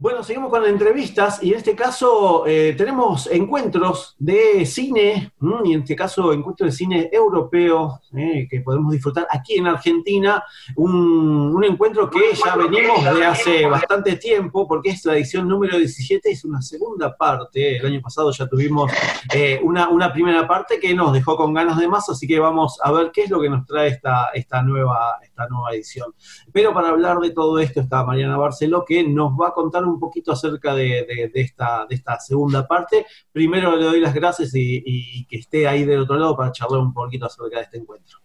Bueno, seguimos con las entrevistas y en este caso eh, tenemos encuentros de cine, y en este caso encuentros de cine europeo eh, que podemos disfrutar aquí en Argentina, un, encuentro que ya venimos de hace bastante tiempo porque es la edición número 17, es una segunda parte, el año pasado ya tuvimos eh, una, primera parte que nos dejó con ganas de más, así que vamos a ver qué es lo que nos trae esta, esta, nueva, esta nueva edición. Pero para hablar de todo esto está Mariana Barceló que nos va a contar un poquito acerca de, esta, de esta segunda parte. Primero le doy las gracias y, que esté ahí del otro lado para charlar un poquito acerca de este encuentro.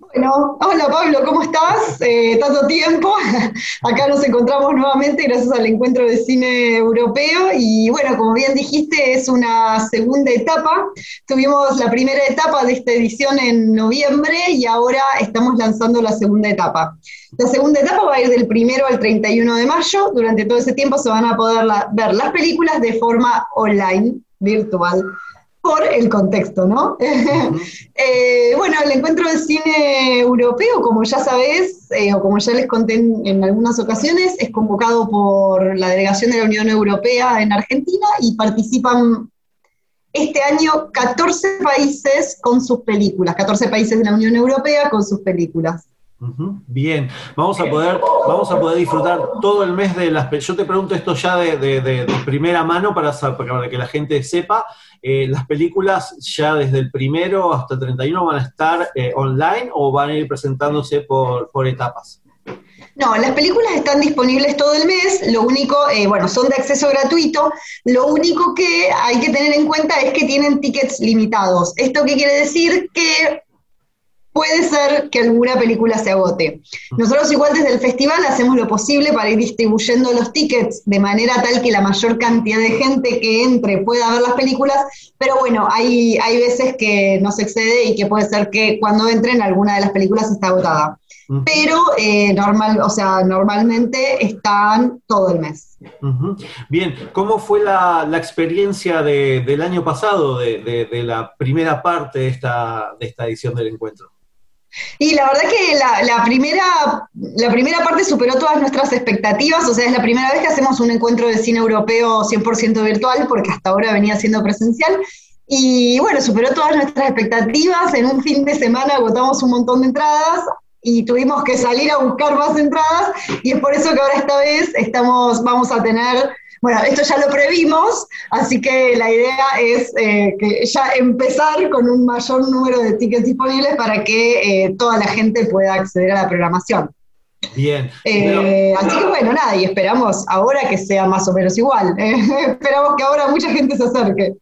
Bueno, hola Pablo, ¿cómo estás? Eh, tanto tiempo. Acá nos encontramos nuevamente gracias al encuentro de cine europeo y bueno, como bien dijiste, es una segunda etapa. Tuvimos la primera etapa de esta edición en noviembre y ahora estamos lanzando la segunda etapa. La segunda etapa va a ir del primero al 31 de mayo. Durante todo ese tiempo se van a poder ver las películas de forma online, virtual por el contexto, ¿no? Eh, bueno, el encuentro de cine europeo, como ya sabés, eh, o como ya les conté en, algunas ocasiones, es convocado por la delegación de la Unión Europea en Argentina y participan este año 14 países con sus películas, 14 países de la Unión Europea con sus películas. Bien, vamos a poder, vamos a poder disfrutar todo el mes de las. Yo te pregunto esto ya de, primera mano para, para, que la gente sepa. Eh, ¿Las películas ya desde el primero hasta el 31 van a estar eh, online o van a ir presentándose por, etapas? No, las películas están disponibles todo el mes, lo único, eh, bueno, son de acceso gratuito, lo único que hay que tener en cuenta es que tienen tickets limitados. ¿Esto qué quiere decir? Que puede ser que alguna película se agote. Nosotros igual desde el festival hacemos lo posible para ir distribuyendo los tickets de manera tal que la mayor cantidad de gente que entre pueda ver las películas, pero bueno, hay, hay veces que no se excede y que puede ser que cuando entren alguna de las películas está agotada. Pero eh, normal, o sea, normalmente están todo el mes. Bien, ¿cómo fue la, experiencia del año pasado, de, de, la primera parte de esta, de esta edición del encuentro? Y la verdad que la, primera, la primera parte superó todas nuestras expectativas, o sea, es la primera vez que hacemos un encuentro de cine europeo 100% virtual, porque hasta ahora venía siendo presencial. Y bueno, superó todas nuestras expectativas. En un fin de semana agotamos un montón de entradas y tuvimos que salir a buscar más entradas. Y es por eso que ahora esta vez estamos, vamos a tener bueno, esto ya lo previmos, así que la idea es eh, que ya empezar con un mayor número de tickets disponibles para que eh, toda la gente pueda acceder a la programación. Bien. Eh, así que bueno, nada, y esperamos ahora que sea más o menos igual. esperamos que ahora mucha gente se acerque.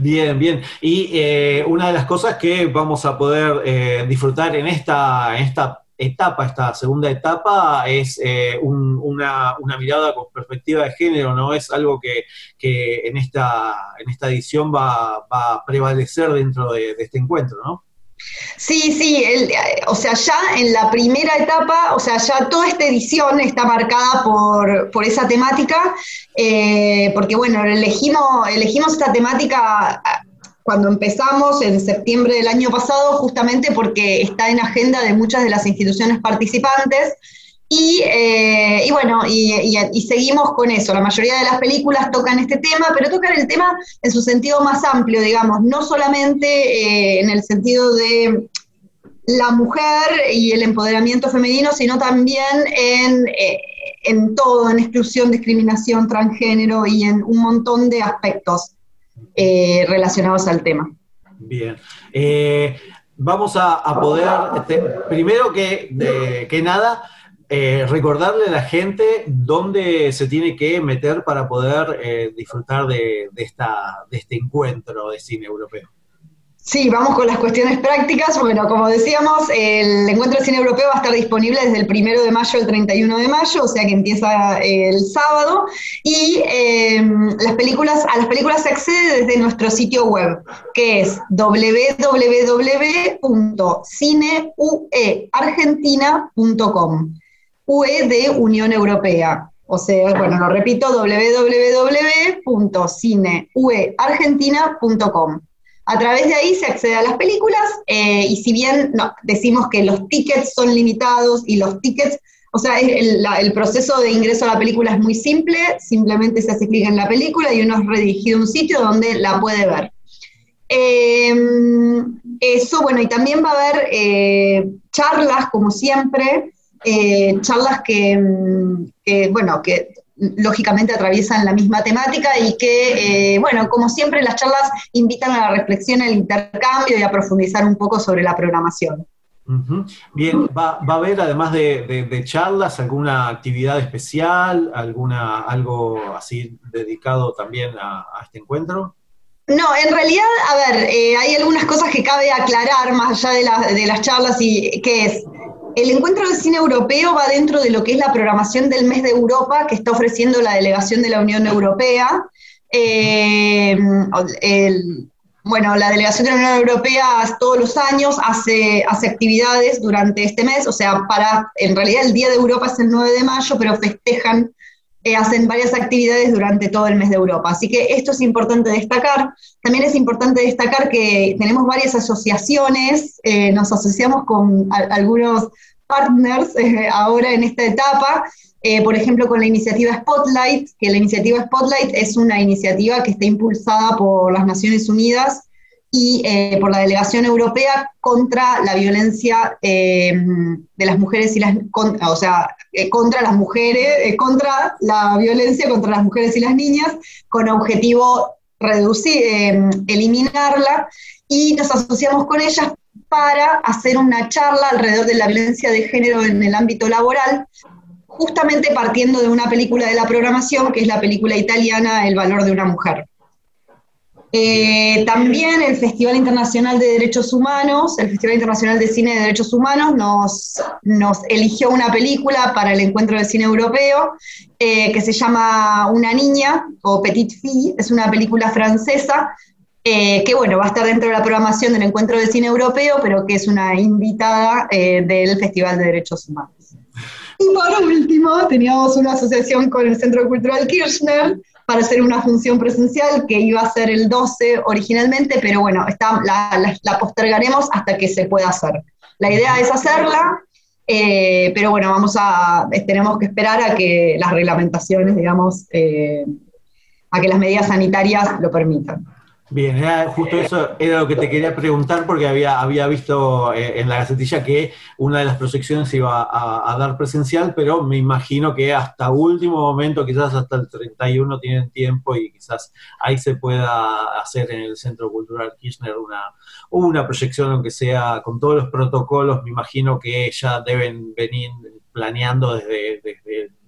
Bien, bien. Y una de las cosas que vamos a poder disfrutar en esta, en esta etapa, esta segunda etapa, es eh, una, mirada con perspectiva de género, ¿no? Es algo que, en, esta, en esta edición va, a prevalecer dentro de, este encuentro, ¿no? Sí, sí, o sea, ya en la primera etapa, o sea, ya toda esta edición está marcada por, esa temática, eh, porque bueno, elegimos, elegimos esta temática cuando empezamos en septiembre del año pasado, justamente porque está en agenda de muchas de las instituciones participantes. Y, eh, bueno, y, seguimos con eso. La mayoría de las películas tocan este tema, pero tocan el tema en su sentido más amplio, digamos, no solamente eh, en el sentido de la mujer y el empoderamiento femenino, sino también en, eh, en todo, en exclusión, discriminación, transgénero y en un montón de aspectos. Eh, relacionados al tema. Bien. Eh, vamos a, poder, este, primero que, nada, eh, recordarle a la gente dónde se tiene que meter para poder disfrutar de, esta, de este encuentro de cine europeo. Sí, vamos con las cuestiones prácticas. Bueno, como decíamos, el encuentro de cine europeo va a estar disponible desde el primero de mayo al 31 de mayo, o sea que empieza el sábado. Y em, las películas, a las películas se accede desde nuestro sitio web, que es www.cineueargentina.com. UE de Unión Europea. O sea, bueno, lo repito, www.cineueargentina.com. A través de ahí se accede a las películas eh, y si bien decimos que los tickets son limitados y los tickets, o sea, el, proceso de ingreso a la película es muy simple, simplemente se hace clic en la película y uno es redirigido a un sitio donde la puede ver. Em, eso, bueno, y también va a haber eh, charlas, como siempre, eh, charlas que, bueno, que lógicamente atraviesan la misma temática y que, eh, bueno, como siempre las charlas invitan a la reflexión, al intercambio y a profundizar un poco sobre la programación. Bien, ¿Va, a haber además de, charlas alguna actividad especial, alguna algo así dedicado también a, este encuentro? No, en realidad, a ver, eh, hay algunas cosas que cabe aclarar más allá de, de las charlas y que es, el encuentro de cine europeo va dentro de lo que es la programación del mes de Europa que está ofreciendo la delegación de la Unión Europea. Eh, bueno, la delegación de la Unión Europea todos los años hace, hace actividades durante este mes, o sea, para, en realidad el Día de Europa es el 9 de mayo, pero festejan, eh, hacen varias actividades durante todo el mes de Europa. Así que esto es importante destacar. También es importante destacar que tenemos varias asociaciones, eh, nos asociamos con algunos partners eh, ahora en esta etapa, por ejemplo, con la iniciativa Spotlight, que la iniciativa Spotlight es una iniciativa que está impulsada por las Naciones Unidas y eh, por la Delegación Europea contra la violencia de las mujeres y las, o sea, contra las mujeres, contra la violencia contra las mujeres y las niñas, con objetivo reducir, eliminarla, y nos asociamos con ellas para hacer una charla alrededor de la violencia de género en el ámbito laboral, justamente partiendo de una película de la programación, que es la película italiana El valor de una mujer. Eh, también el Festival Internacional de Derechos Humanos, el Festival Internacional de Cine de Derechos Humanos, nos, nos eligió una película para el encuentro de cine europeo eh, que se llama Una niña o Petite Fille, es una película francesa eh, que bueno, va a estar dentro de la programación del Encuentro de Cine Europeo, pero que es una invitada eh, del Festival de Derechos Humanos. Y por último, teníamos una asociación con el Centro Cultural Kirchner para hacer una función presencial que iba a ser el 12 originalmente, pero bueno, está, la, postergaremos hasta que se pueda hacer. La idea es hacerla, eh, pero bueno, vamos a, tenemos que esperar a que las reglamentaciones, digamos, a que las medidas sanitarias lo permitan. Bien, justo eso era lo que te quería preguntar porque había, había visto eh, en la gacetilla que una de las proyecciones iba a, dar presencial, pero me imagino que hasta último momento, quizás hasta el 31 tienen tiempo y quizás ahí se pueda hacer en el Centro Cultural Kirchner una, una proyección, aunque sea con todos los protocolos, me imagino que ya deben venir planeando desde,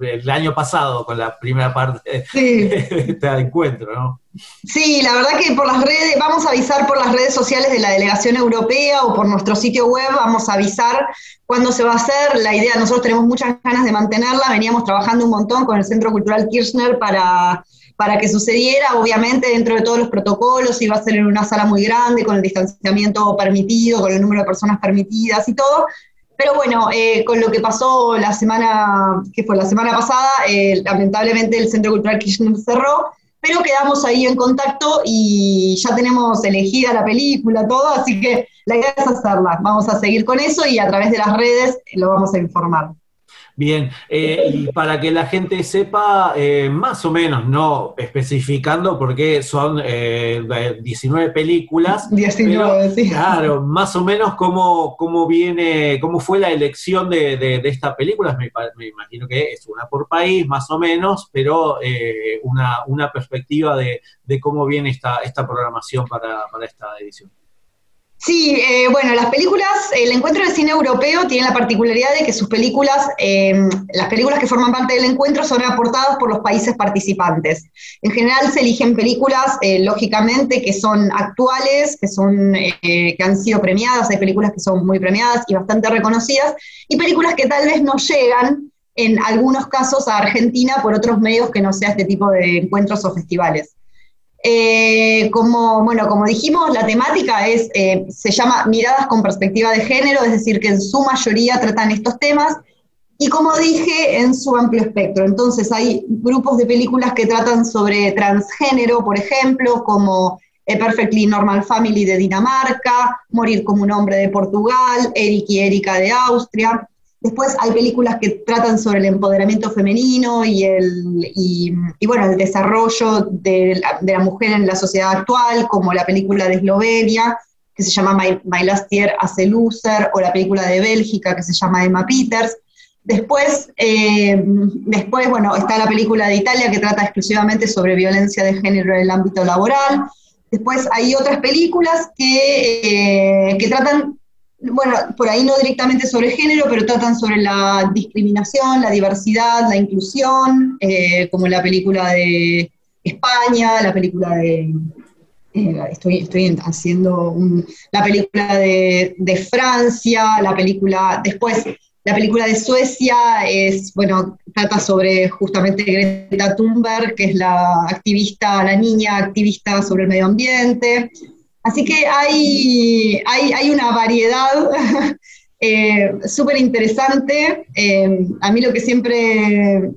el año pasado con la primera parte de este encuentro, ¿no? Sí, la verdad que por las redes, vamos a avisar por las redes sociales de la delegación europea o por nuestro sitio web, vamos a avisar cuándo se va a hacer. La idea, nosotros tenemos muchas ganas de mantenerla, veníamos trabajando un montón con el Centro Cultural Kirchner para, para que sucediera, obviamente dentro de todos los protocolos, iba a ser en una sala muy grande, con el distanciamiento permitido, con el número de personas permitidas y todo, pero bueno, eh, con lo que pasó la semana, que fue la semana pasada, eh, lamentablemente el Centro Cultural Kirchner cerró, pero quedamos ahí en contacto y ya tenemos elegida la película, todo, así que la idea es hacerla. Vamos a seguir con eso y a través de las redes lo vamos a informar. Bien, eh, y para que la gente sepa, eh, más o menos, no especificando, porque son 19 eh, películas. 19, sí. Claro, más o menos cómo, cómo viene, cómo fue la elección de, de, estas películas. Me, imagino que es una por país, más o menos, pero una, una, perspectiva de, de, cómo viene esta, esta programación para, para esta edición. Sí, eh, bueno, las películas, el encuentro de cine europeo tiene la particularidad de que sus películas, em, las películas que forman parte del encuentro son aportadas por los países participantes. En general se eligen películas, eh, lógicamente, que son actuales, que, son, eh, que han sido premiadas, hay películas que son muy premiadas y bastante reconocidas, y películas que tal vez no llegan en algunos casos a Argentina por otros medios que no sea este tipo de encuentros o festivales. Eh, como, bueno, como dijimos, la temática es, eh, se llama Miradas con perspectiva de género, es decir, que en su mayoría tratan estos temas, y como dije, en su amplio espectro. Entonces hay grupos de películas que tratan sobre transgénero, por ejemplo, como A Perfectly Normal Family de Dinamarca, Morir como un hombre de Portugal, Eric y Erika de Austria. Después hay películas que tratan sobre el empoderamiento femenino y el, y, bueno, el desarrollo de la, mujer en la sociedad actual, como la película de Eslovenia, que se llama My, Last Year as a Loser, o la película de Bélgica, que se llama Emma Peters. Después, eh, después, bueno, está la película de Italia que trata exclusivamente sobre violencia de género en el ámbito laboral. Después hay otras películas que, eh, que tratan bueno, por ahí no directamente sobre género, pero tratan sobre la discriminación, la diversidad, la inclusión, eh, como la película de España, la película de... Eh, estoy, estoy haciendo la película de, Francia, la película, después la película de Suecia es, bueno, trata sobre justamente Greta Thunberg, que es la activista, la niña activista sobre el medio ambiente. Así que hay, hay, una variedad eh, súper interesante. Eh, a mí lo que siempre...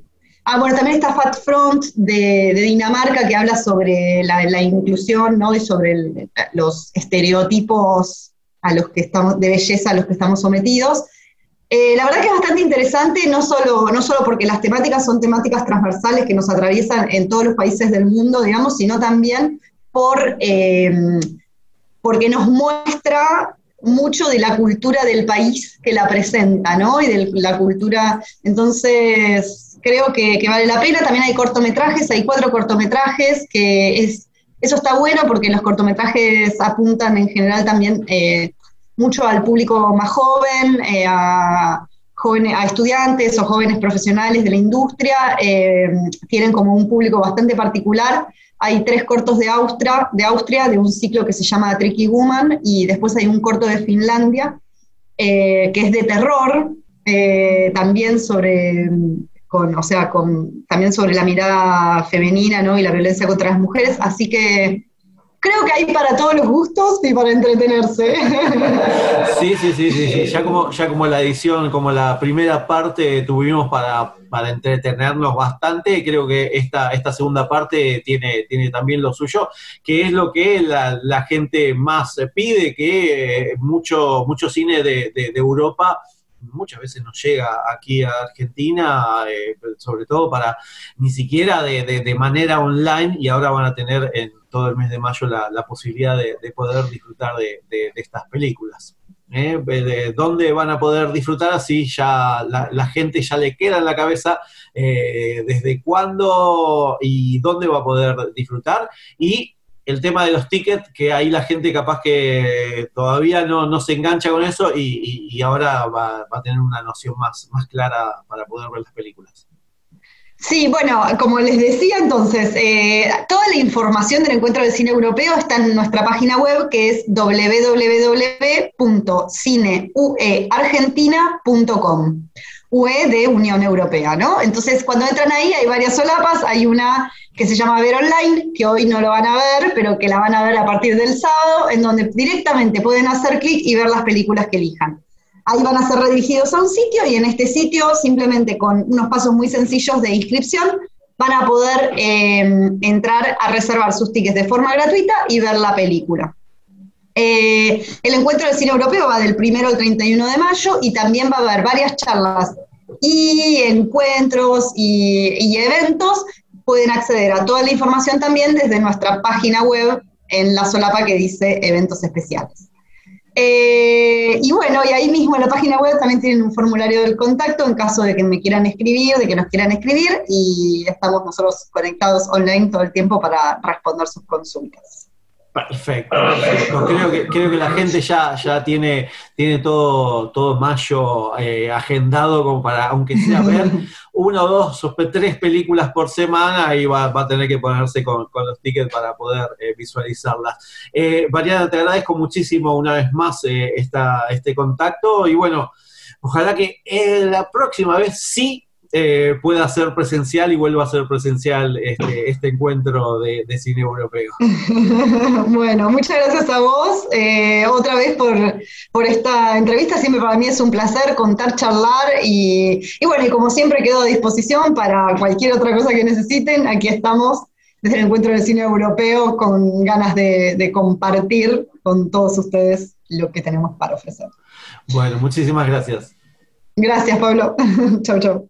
Ah, bueno, también está Fat Front de, Dinamarca que habla sobre la, inclusión ¿no? y sobre los estereotipos a los que estamos, de belleza a los que estamos sometidos. Eh, la verdad que es bastante interesante, no solo, no solo porque las temáticas son temáticas transversales que nos atraviesan en todos los países del mundo, digamos, sino también por porque nos muestra mucho de la cultura del país que la presenta, ¿no? Y de la cultura, entonces creo que, vale la pena. También hay cortometrajes, hay cuatro cortometrajes, que es, eso está bueno porque los cortometrajes apuntan en general también eh, mucho al público más joven, eh, a, jóvenes, a estudiantes o jóvenes profesionales de la industria, eh, tienen como un público bastante particular hay tres cortos de Austria, de Austria, de un ciclo que se llama Tricky Woman, y después hay un corto de Finlandia, eh, que es de terror, eh, también sobre, o sea, también sobre la mirada femenina ¿no? y la violencia contra las mujeres, así que creo que hay para todos los gustos y para entretenerse. Sí, sí, sí, sí, Ya como, ya como la edición, como la primera parte tuvimos para, para entretenernos bastante, creo que esta, esta segunda parte tiene, tiene también lo suyo, que es lo que la, gente más pide, que mucho, mucho cine de, de Europa muchas veces no llega aquí a Argentina, eh, sobre todo para ni siquiera de, manera online y ahora van a tener en todo el mes de mayo la, posibilidad de, poder disfrutar de, estas películas. ¿eh? ¿De dónde van a poder disfrutar? Así ya la, gente ya le queda en la cabeza eh, desde cuándo y dónde va a poder disfrutar y el tema de los tickets, que ahí la gente capaz que todavía no, se engancha con eso y, ahora va, a tener una noción más, más clara para poder ver las películas. Sí, bueno, como les decía entonces, eh, toda la información del encuentro del cine europeo está en nuestra página web que es www.cineueargentina.com. UE de Unión Europea, ¿no? Entonces, cuando entran ahí hay varias solapas, hay una que se llama Ver Online, que hoy no lo van a ver, pero que la van a ver a partir del sábado, en donde directamente pueden hacer clic y ver las películas que elijan. Ahí van a ser redirigidos a un sitio y en este sitio, simplemente con unos pasos muy sencillos de inscripción, van a poder eh, entrar a reservar sus tickets de forma gratuita y ver la película. Eh, el encuentro del cine europeo va del 1 al 31 de mayo y también va a haber varias charlas y encuentros y, eventos. Pueden acceder a toda la información también desde nuestra página web en la solapa que dice eventos especiales. Eh, y bueno, y ahí mismo en la página web también tienen un formulario del contacto en caso de que me quieran escribir, de que nos quieran escribir, y estamos nosotros conectados online todo el tiempo para responder sus consultas. Perfecto, Creo que, creo que la gente ya, ya tiene, tiene todo, todo mayo eh, agendado como para, aunque sea ver una o dos o tres películas por semana, y va, a tener que ponerse con, los tickets para poder eh, visualizarlas. Eh, Mariana, te agradezco muchísimo una vez más esta, este contacto y bueno, ojalá que la próxima vez sí eh, pueda ser presencial y vuelva a ser presencial este, este encuentro de, cine europeo. bueno, muchas gracias a vos eh, otra vez por, por, esta entrevista. Siempre para mí es un placer contar, charlar y, bueno, y como siempre quedo a disposición para cualquier otra cosa que necesiten. Aquí estamos desde el encuentro de cine europeo con ganas de, de compartir con todos ustedes lo que tenemos para ofrecer. Bueno, muchísimas gracias. Gracias, Pablo. chau, chau.